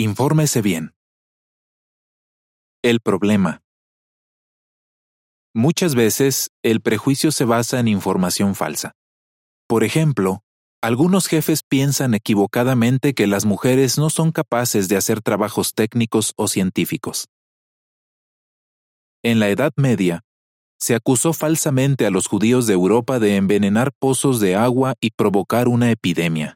Infórmese bien. El problema. Muchas veces, el prejuicio se basa en información falsa. Por ejemplo, algunos jefes piensan equivocadamente que las mujeres no son capaces de hacer trabajos técnicos o científicos. En la Edad Media, se acusó falsamente a los judíos de Europa de envenenar pozos de agua y provocar una epidemia.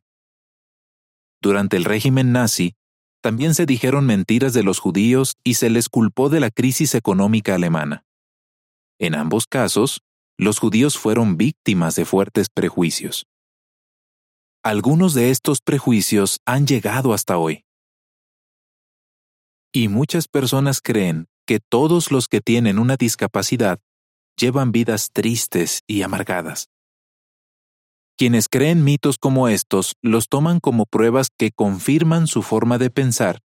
Durante el régimen nazi, también se dijeron mentiras de los judíos y se les culpó de la crisis económica alemana. En ambos casos, los judíos fueron víctimas de fuertes prejuicios. Algunos de estos prejuicios han llegado hasta hoy. Y muchas personas creen que todos los que tienen una discapacidad llevan vidas tristes y amargadas. Quienes creen mitos como estos los toman como pruebas que confirman su forma de pensar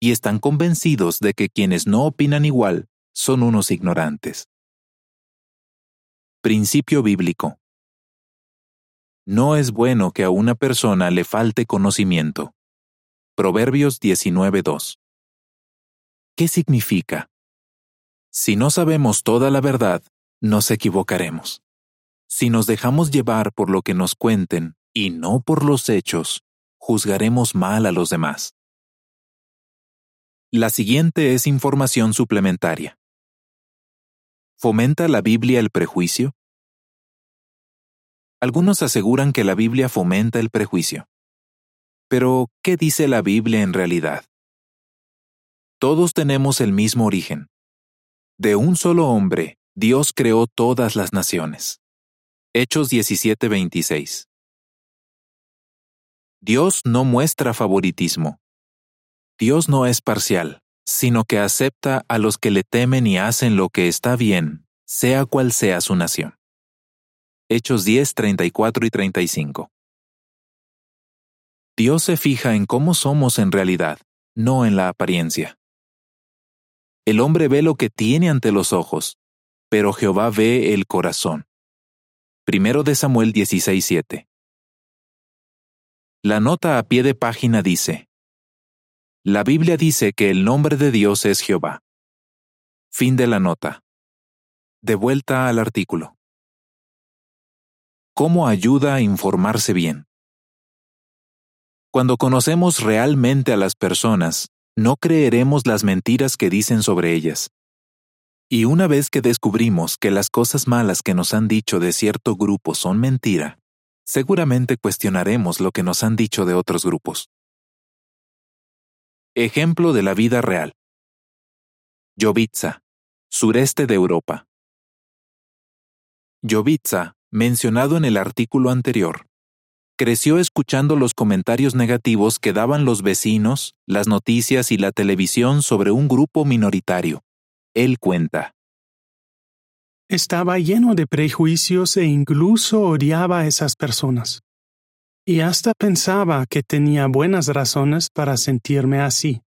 y están convencidos de que quienes no opinan igual son unos ignorantes. Principio bíblico. No es bueno que a una persona le falte conocimiento. Proverbios 19.2. ¿Qué significa? Si no sabemos toda la verdad, nos equivocaremos. Si nos dejamos llevar por lo que nos cuenten y no por los hechos, juzgaremos mal a los demás. La siguiente es información suplementaria. ¿Fomenta la Biblia el prejuicio? Algunos aseguran que la Biblia fomenta el prejuicio. Pero, ¿qué dice la Biblia en realidad? Todos tenemos el mismo origen. De un solo hombre, Dios creó todas las naciones. Hechos 17:26. Dios no muestra favoritismo. Dios no es parcial, sino que acepta a los que le temen y hacen lo que está bien, sea cual sea su nación. Hechos 10, 34 y 35. Dios se fija en cómo somos en realidad, no en la apariencia. El hombre ve lo que tiene ante los ojos, pero Jehová ve el corazón. Primero de Samuel 16:7. La nota a pie de página dice, La Biblia dice que el nombre de Dios es Jehová. Fin de la nota. De vuelta al artículo. ¿Cómo ayuda a informarse bien? Cuando conocemos realmente a las personas, no creeremos las mentiras que dicen sobre ellas. Y una vez que descubrimos que las cosas malas que nos han dicho de cierto grupo son mentira, seguramente cuestionaremos lo que nos han dicho de otros grupos. Ejemplo de la vida real. Jovitsa, sureste de Europa. Jovitsa, mencionado en el artículo anterior, creció escuchando los comentarios negativos que daban los vecinos, las noticias y la televisión sobre un grupo minoritario. Él cuenta. Estaba lleno de prejuicios e incluso odiaba a esas personas. Y hasta pensaba que tenía buenas razones para sentirme así.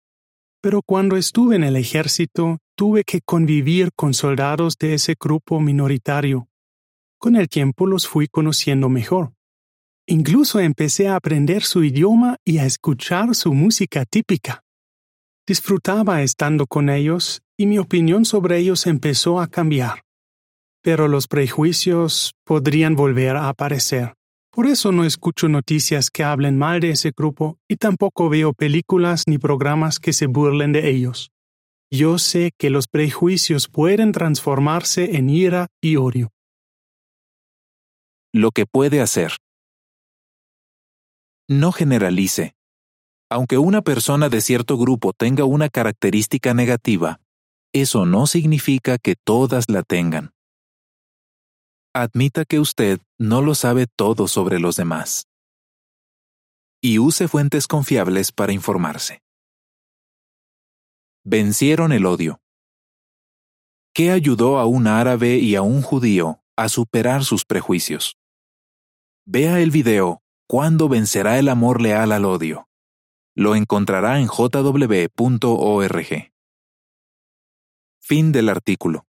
Pero cuando estuve en el ejército, tuve que convivir con soldados de ese grupo minoritario. Con el tiempo los fui conociendo mejor. Incluso empecé a aprender su idioma y a escuchar su música típica. Disfrutaba estando con ellos y mi opinión sobre ellos empezó a cambiar. Pero los prejuicios podrían volver a aparecer. Por eso no escucho noticias que hablen mal de ese grupo y tampoco veo películas ni programas que se burlen de ellos. Yo sé que los prejuicios pueden transformarse en ira y odio. Lo que puede hacer. No generalice. Aunque una persona de cierto grupo tenga una característica negativa, eso no significa que todas la tengan. Admita que usted no lo sabe todo sobre los demás. Y use fuentes confiables para informarse. Vencieron el odio. ¿Qué ayudó a un árabe y a un judío a superar sus prejuicios? Vea el video ¿Cuándo vencerá el amor leal al odio? Lo encontrará en jw.org. Fin del artículo.